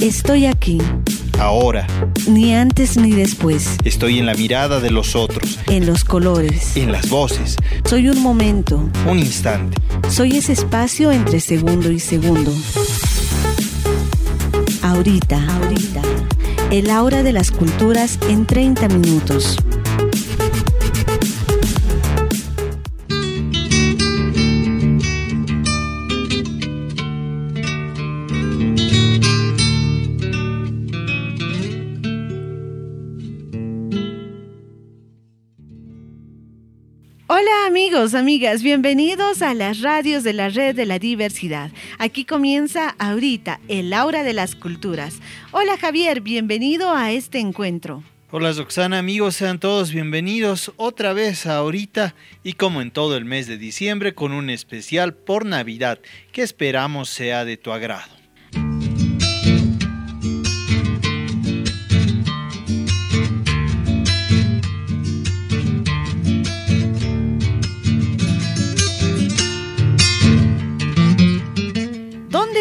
Estoy aquí. Ahora. Ni antes ni después. Estoy en la mirada de los otros. En los colores. En las voces. Soy un momento. Un instante. Soy ese espacio entre segundo y segundo. Ahorita. Ahorita. El aura de las culturas en 30 minutos. Amigas, bienvenidos a las radios de la Red de la Diversidad. Aquí comienza ahorita el aura de las culturas. Hola Javier, bienvenido a este encuentro. Hola Roxana, amigos, sean todos bienvenidos otra vez a ahorita y como en todo el mes de diciembre con un especial por Navidad que esperamos sea de tu agrado.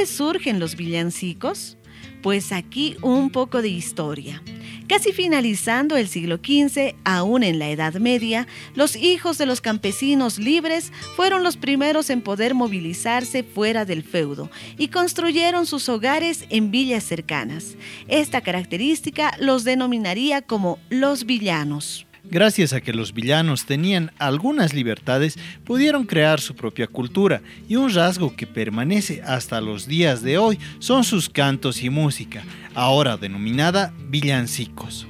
Surgen los villancicos? Pues aquí un poco de historia. Casi finalizando el siglo XV, aún en la Edad Media, los hijos de los campesinos libres fueron los primeros en poder movilizarse fuera del feudo y construyeron sus hogares en villas cercanas. Esta característica los denominaría como los villanos. Gracias a que los villanos tenían algunas libertades, pudieron crear su propia cultura y un rasgo que permanece hasta los días de hoy son sus cantos y música, ahora denominada villancicos.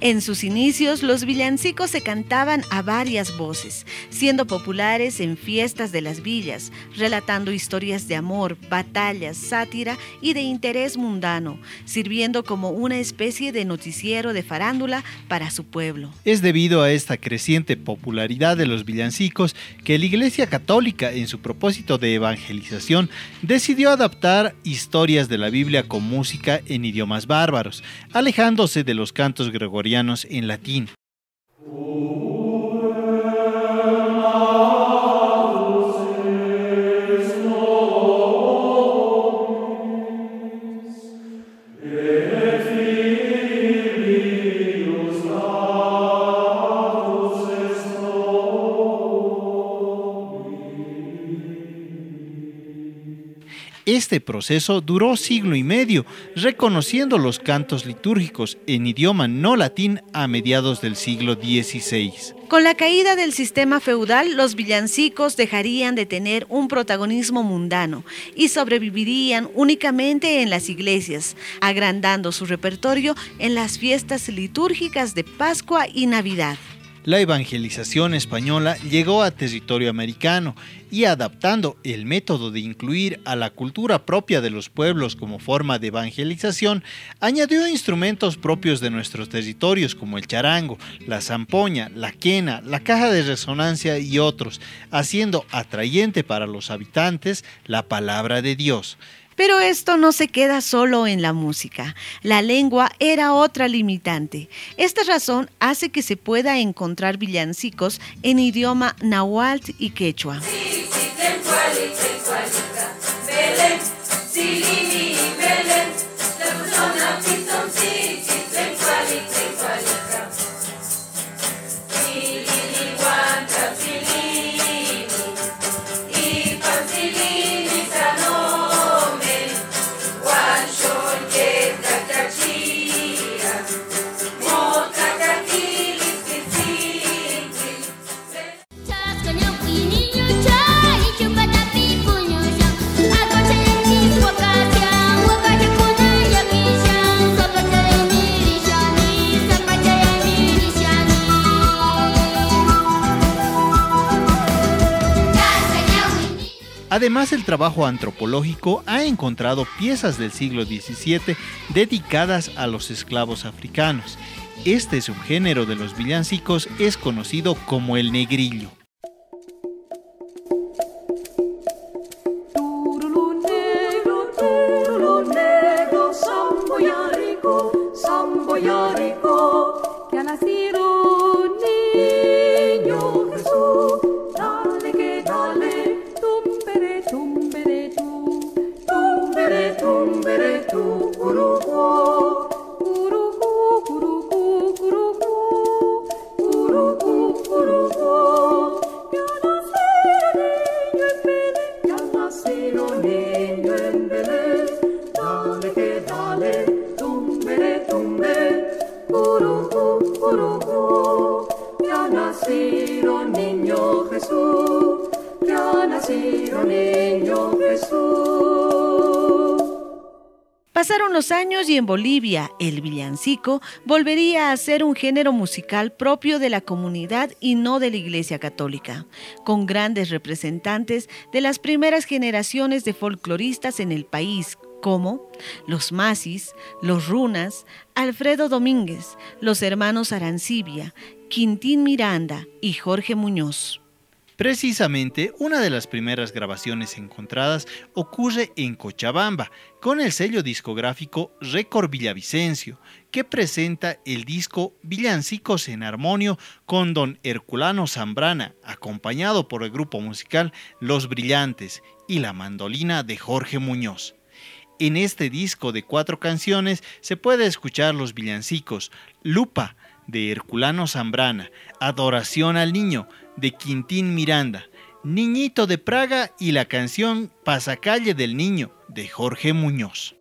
En sus inicios, los villancicos se cantaban a varias voces, siendo populares en fiestas de las villas, relatando historias de amor, batallas, sátira y de interés mundano, sirviendo como una especie de noticiero de farándula para su pueblo. Es debido a esta creciente popularidad de los villancicos que la Iglesia Católica, en su propósito de evangelización, decidió adaptar historias de la Biblia con música en idiomas bárbaros, alejándose de los cantos gregorianos en latín. Este proceso duró siglo y medio, reconociendo los cantos litúrgicos en idioma no latín a mediados del siglo XVI. Con la caída del sistema feudal, los villancicos dejarían de tener un protagonismo mundano y sobrevivirían únicamente en las iglesias, agrandando su repertorio en las fiestas litúrgicas de Pascua y Navidad la evangelización española llegó a territorio americano y adaptando el método de incluir a la cultura propia de los pueblos como forma de evangelización, añadió instrumentos propios de nuestros territorios como el charango, la zampoña, la quena, la caja de resonancia y otros, haciendo atrayente para los habitantes la palabra de Dios. Pero esto no se queda solo en la música. La lengua era otra limitante. Esta razón hace que se pueda encontrar villancicos en idioma náhuatl y quechua. Además, el trabajo antropológico ha encontrado piezas del siglo XVII dedicadas a los esclavos africanos. Este subgénero de los villancicos es conocido como el negrillo. Pasaron los años y en Bolivia el villancico volvería a ser un género musical propio de la comunidad y no de la Iglesia Católica, con grandes representantes de las primeras generaciones de folcloristas en el país, como los Masis, los Runas, Alfredo Domínguez, los hermanos Arancibia, Quintín Miranda y Jorge Muñoz. Precisamente, una de las primeras grabaciones encontradas ocurre en Cochabamba, con el sello discográfico Récord Villavicencio, que presenta el disco Villancicos en Armonio con don Herculano Zambrana, acompañado por el grupo musical Los Brillantes y la mandolina de Jorge Muñoz. En este disco de cuatro canciones se puede escuchar los villancicos Lupa de Herculano Zambrana, Adoración al Niño de Quintín Miranda, Niñito de Praga y la canción Pasacalle del Niño de Jorge Muñoz.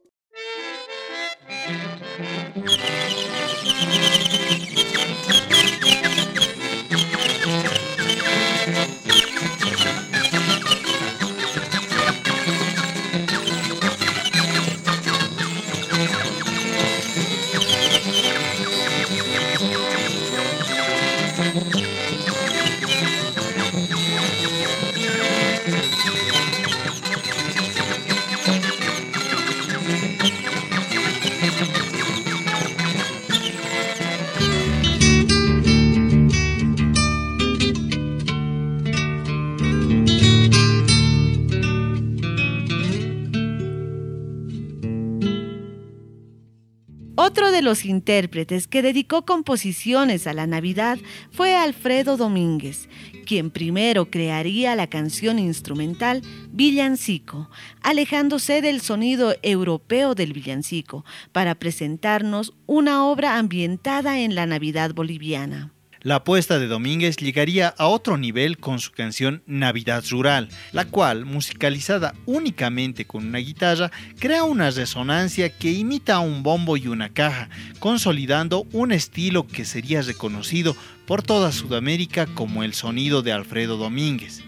De los intérpretes que dedicó composiciones a la Navidad fue Alfredo Domínguez, quien primero crearía la canción instrumental Villancico, alejándose del sonido europeo del villancico, para presentarnos una obra ambientada en la Navidad boliviana. La apuesta de Domínguez llegaría a otro nivel con su canción Navidad Rural, la cual, musicalizada únicamente con una guitarra, crea una resonancia que imita un bombo y una caja, consolidando un estilo que sería reconocido por toda Sudamérica como el sonido de Alfredo Domínguez.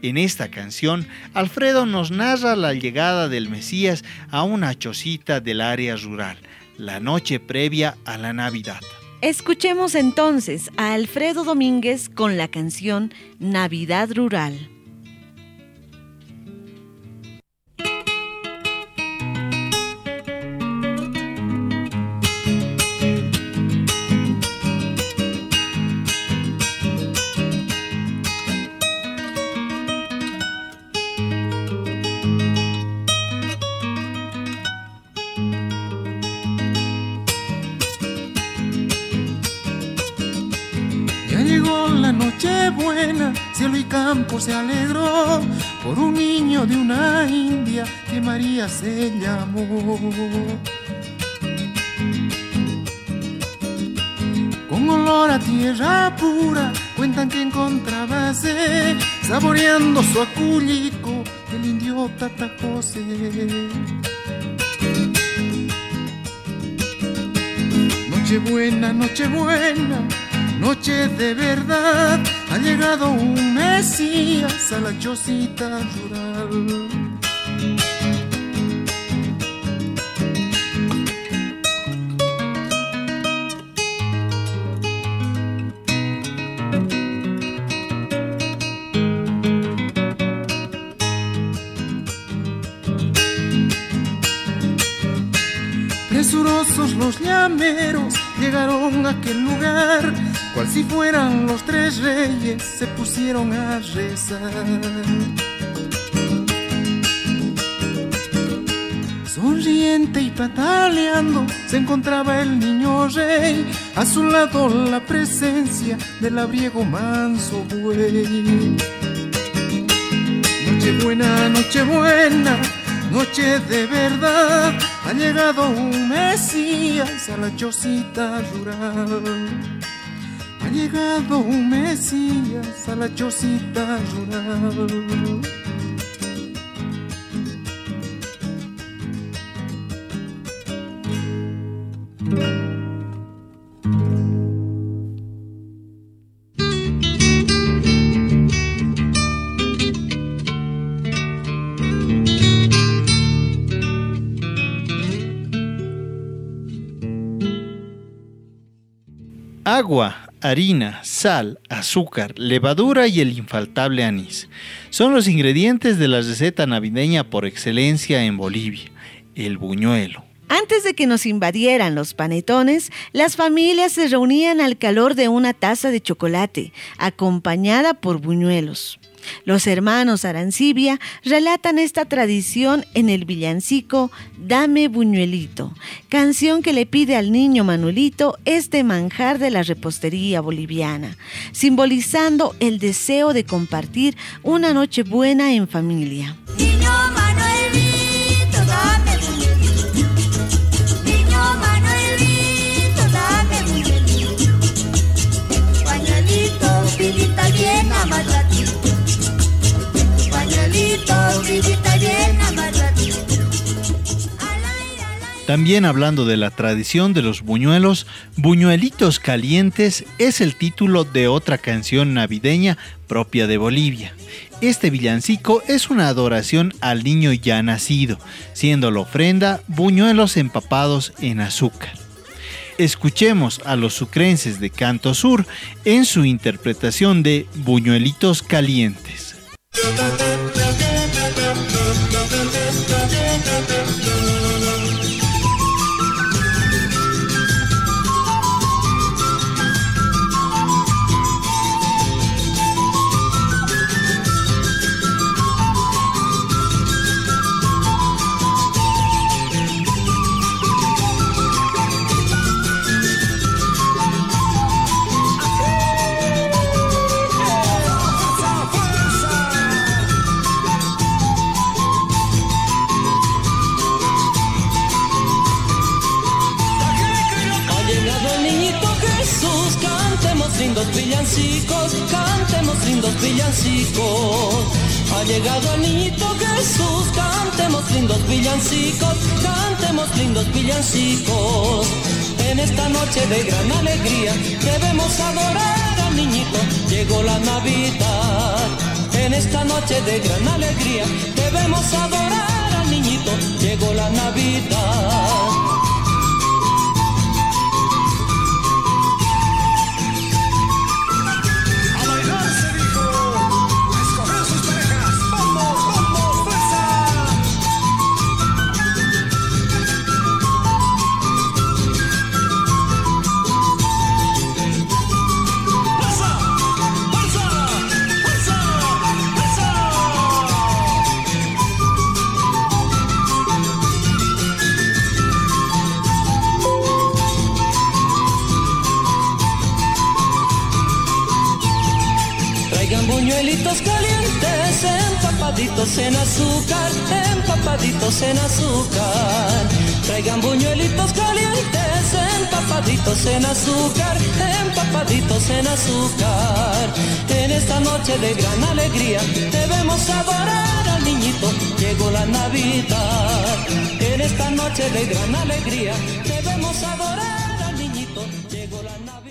En esta canción, Alfredo nos narra la llegada del Mesías a una chocita del área rural, la noche previa a la Navidad. Escuchemos entonces a Alfredo Domínguez con la canción Navidad Rural. Cielo y campo se alegró por un niño de una india que María se llamó. Con olor a tierra pura, cuentan que encontrábase saboreando su aculico el indio Tata José. Nochebuena, Nochebuena, noche de verdad, ha llegado un Mesías a la chocita rural. Presurosos los llameros llegaron a aquel lugar cual si fueran los tres reyes, se pusieron a rezar. Sonriente y pataleando se encontraba el niño rey, a su lado la presencia del abriego manso buey. Nochebuena, nochebuena, noche de verdad, ha llegado un Mesías a la chocita rural llegado un Mesías a la chocita rural. agua harina, sal, azúcar, levadura y el infaltable anís. Son los ingredientes de la receta navideña por excelencia en Bolivia, el buñuelo. Antes de que nos invadieran los panetones, las familias se reunían al calor de una taza de chocolate, acompañada por buñuelos. Los hermanos Arancibia relatan esta tradición en el villancico Dame Buñuelito, canción que le pide al niño Manuelito este manjar de la repostería boliviana, simbolizando el deseo de compartir una noche buena en familia. También hablando de la tradición de los buñuelos, Buñuelitos Calientes es el título de otra canción navideña propia de Bolivia. Este villancico es una adoración al niño ya nacido, siendo la ofrenda buñuelos empapados en azúcar. Escuchemos a los sucrenses de Canto Sur en su interpretación de Buñuelitos Calientes. Lindos villancicos, cantemos lindos villancicos. Ha llegado el niñito Jesús, cantemos lindos villancicos, cantemos lindos villancicos. En esta noche de gran alegría debemos adorar al niñito, llegó la Navidad. En esta noche de gran alegría debemos adorar al niñito, llegó la Navidad. En azúcar. Traigan buñuelitos calientes, empapaditos en azúcar, empapaditos en azúcar. En esta noche de gran alegría debemos adorar al niñito, llegó la Navidad. En esta noche de gran alegría debemos adorar al niñito, llegó la Navidad.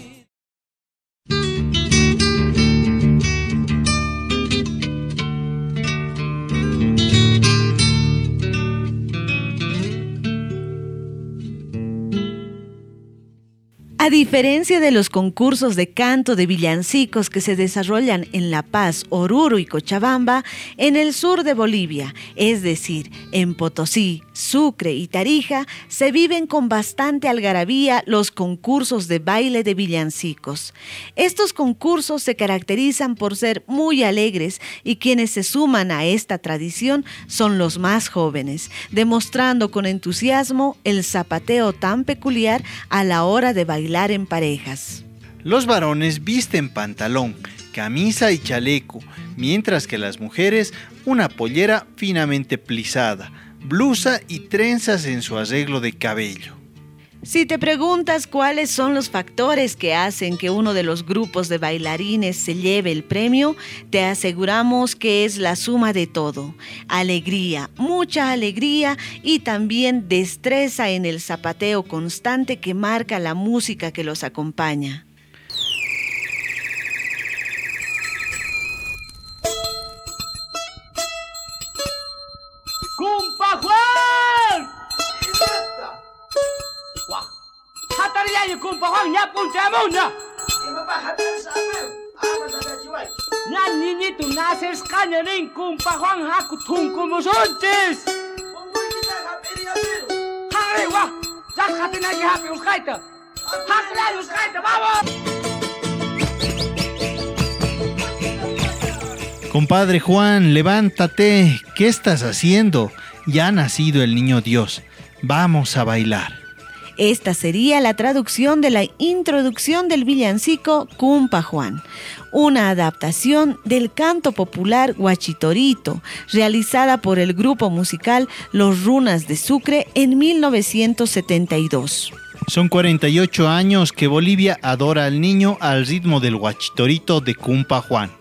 A diferencia de los concursos de canto de villancicos que se desarrollan en La Paz, Oruro y Cochabamba, en el sur de Bolivia, es decir, en Potosí, Sucre y Tarija, se viven con bastante algarabía los concursos de baile de villancicos. Estos concursos se caracterizan por ser muy alegres y quienes se suman a esta tradición son los más jóvenes, demostrando con entusiasmo el zapateo tan peculiar a la hora de bailar en parejas. Los varones visten pantalón, camisa y chaleco, mientras que las mujeres una pollera finamente plisada, blusa y trenzas en su arreglo de cabello. Si te preguntas cuáles son los factores que hacen que uno de los grupos de bailarines se lleve el premio, te aseguramos que es la suma de todo. Alegría, mucha alegría y también destreza en el zapateo constante que marca la música que los acompaña. Muna. Nan niñito naces cañarín cumpa Juan Haku como sontes. Arriba, ya jaten aquí happy uscaita. Hakla uscaita, vamos. Compadre Juan, levántate. ¿Qué estás haciendo? Ya ha nacido el niño Dios. Vamos a bailar. Esta sería la traducción de la introducción del villancico Cumpa Juan, una adaptación del canto popular Huachitorito, realizada por el grupo musical Los Runas de Sucre en 1972. Son 48 años que Bolivia adora al niño al ritmo del huachitorito de Cumpa Juan.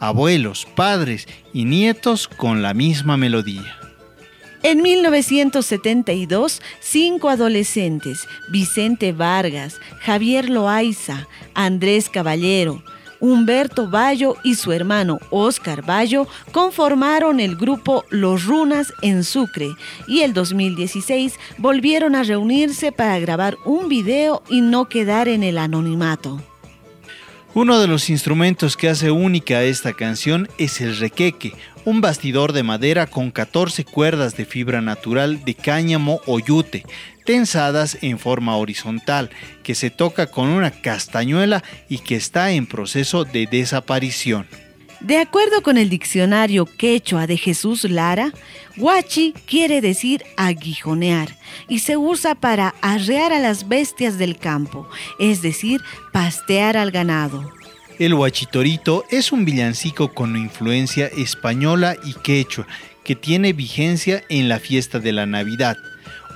Abuelos, padres y nietos con la misma melodía. En 1972, cinco adolescentes, Vicente Vargas, Javier Loaiza, Andrés Caballero, Humberto Bayo y su hermano Oscar Bayo conformaron el grupo Los Runas en Sucre y el 2016 volvieron a reunirse para grabar un video y no quedar en el anonimato. Uno de los instrumentos que hace única esta canción es el requeque, un bastidor de madera con 14 cuerdas de fibra natural de cáñamo o yute, tensadas en forma horizontal, que se toca con una castañuela y que está en proceso de desaparición. De acuerdo con el diccionario quechua de Jesús Lara, huachi quiere decir aguijonear y se usa para arrear a las bestias del campo, es decir, pastear al ganado. El huachitorito es un villancico con influencia española y quechua que tiene vigencia en la fiesta de la Navidad.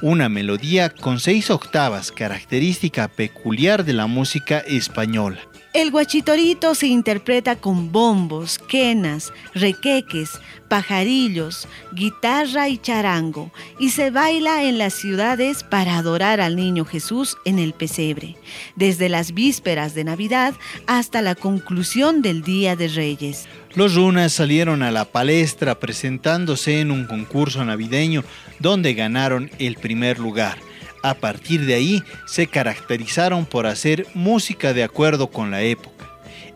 Una melodía con seis octavas, característica peculiar de la música española. El guachitorito se interpreta con bombos, quenas, requeques, pajarillos, guitarra y charango y se baila en las ciudades para adorar al niño Jesús en el pesebre, desde las vísperas de Navidad hasta la conclusión del Día de Reyes. Los runas salieron a la palestra presentándose en un concurso navideño donde ganaron el primer lugar. A partir de ahí se caracterizaron por hacer música de acuerdo con la época.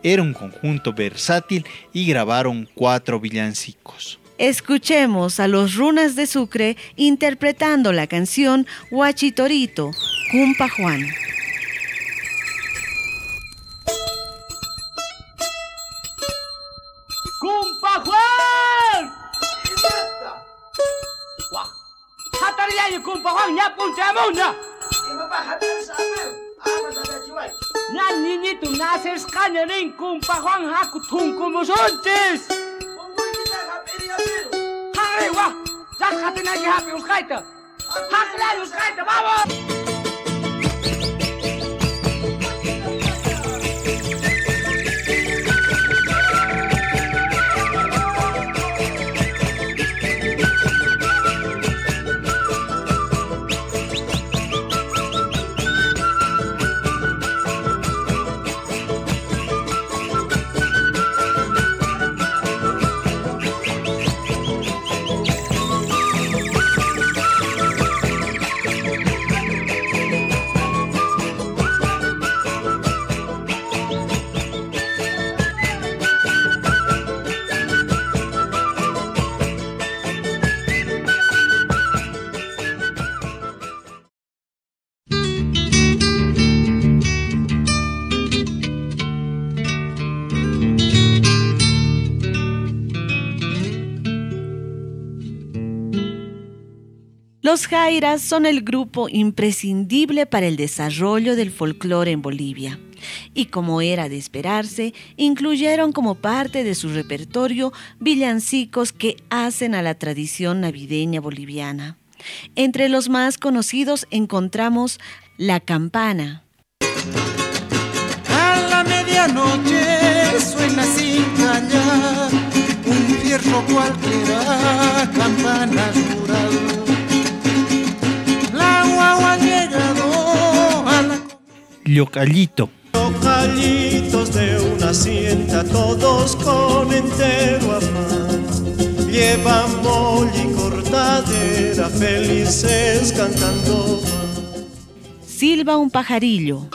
Era un conjunto versátil y grabaron cuatro villancicos. Escuchemos a los Runas de Sucre interpretando la canción Huachitorito, Cumpa Juan. Nan niñito naces cañarín Cumpa Juan Haku como sontes. Arriba, ya jaten aquí happy uscaita. Hakla uscaita, vamos. Los Jairas son el grupo imprescindible para el desarrollo del folclore en Bolivia. Y como era de esperarse, incluyeron como parte de su repertorio villancicos que hacen a la tradición navideña boliviana. Entre los más conocidos encontramos La Campana, A la medianoche suena sin callar un fierro cualquiera, campana Llocallito. Callitos de una hacienda, todos con entero afán. Llevan molly y cortadera, felices cantando van. Silba un pajarillo,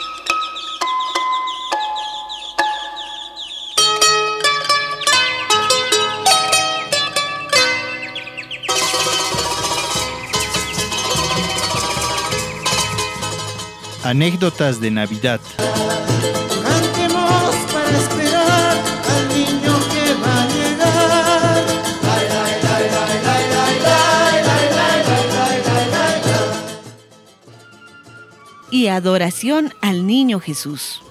Anécdotas de Navidad. Cantemos para esperar al niño que va a llegar. Y adoración al niño Jesús.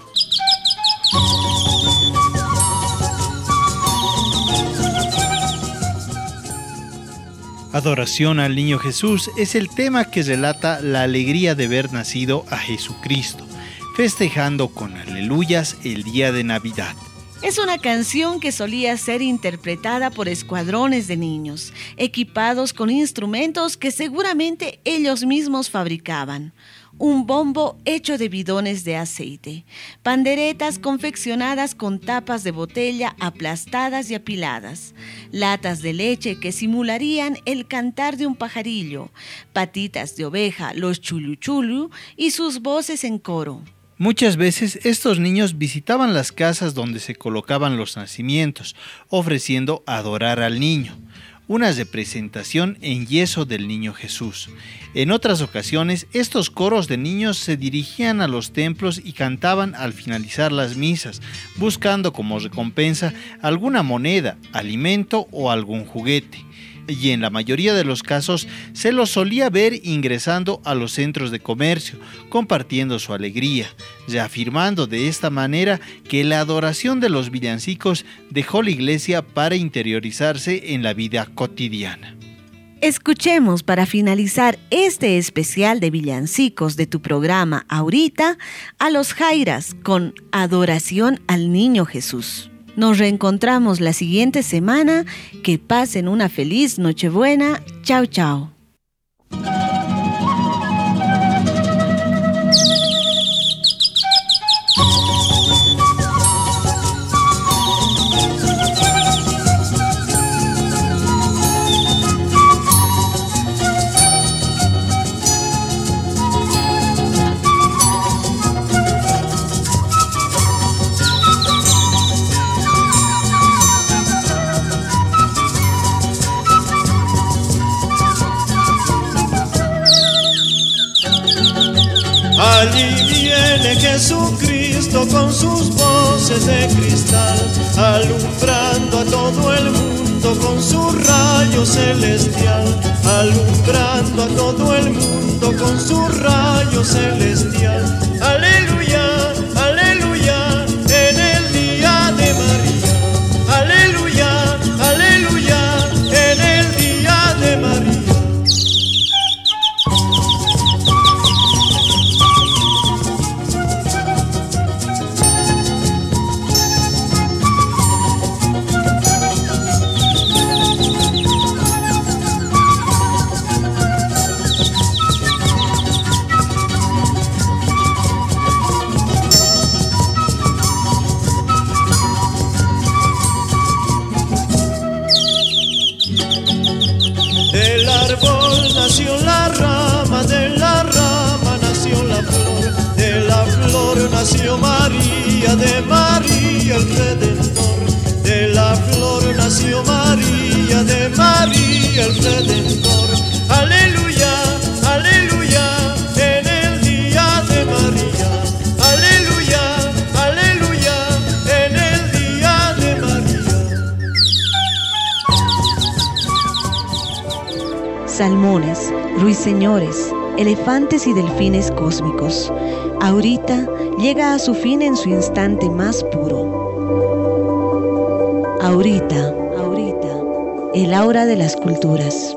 Adoración al Niño Jesús es el tema que relata la alegría de ver nacido a Jesucristo, festejando con aleluyas el día de Navidad. Es una canción que solía ser interpretada por escuadrones de niños, equipados con instrumentos que seguramente ellos mismos fabricaban. Un bombo hecho de bidones de aceite, panderetas confeccionadas con tapas de botella aplastadas y apiladas, latas de leche que simularían el cantar de un pajarillo, patitas de oveja, los chuluchulu y sus voces en coro. Muchas veces estos niños visitaban las casas donde se colocaban los nacimientos, ofreciendo adorar al niño, una representación en yeso del niño Jesús. En otras ocasiones, estos coros de niños se dirigían a los templos y cantaban al finalizar las misas, buscando como recompensa alguna moneda, alimento o algún juguete y en la mayoría de los casos se los solía ver ingresando a los centros de comercio, compartiendo su alegría, reafirmando de esta manera que la adoración de los villancicos dejó la iglesia para interiorizarse en la vida cotidiana. Escuchemos para finalizar este especial de villancicos de tu programa ahorita a los Jairas con Adoración al Niño Jesús. Nos reencontramos la siguiente semana. Que pasen una feliz Nochebuena. Chao, chao. De cristal, alumbrando a todo el mundo con su rayo celestial, alumbrando a todo el mundo con su rayo celestial. Aleluya, nació la rama, de la rama nació la flor, de la flor nació María, de María el Redentor, de la flor nació María, de María el Redentor. Salmones, ruiseñores, elefantes y delfines cósmicos. Ahorita llega a su fin en su instante más puro. Ahorita, ahorita, el aura de las culturas.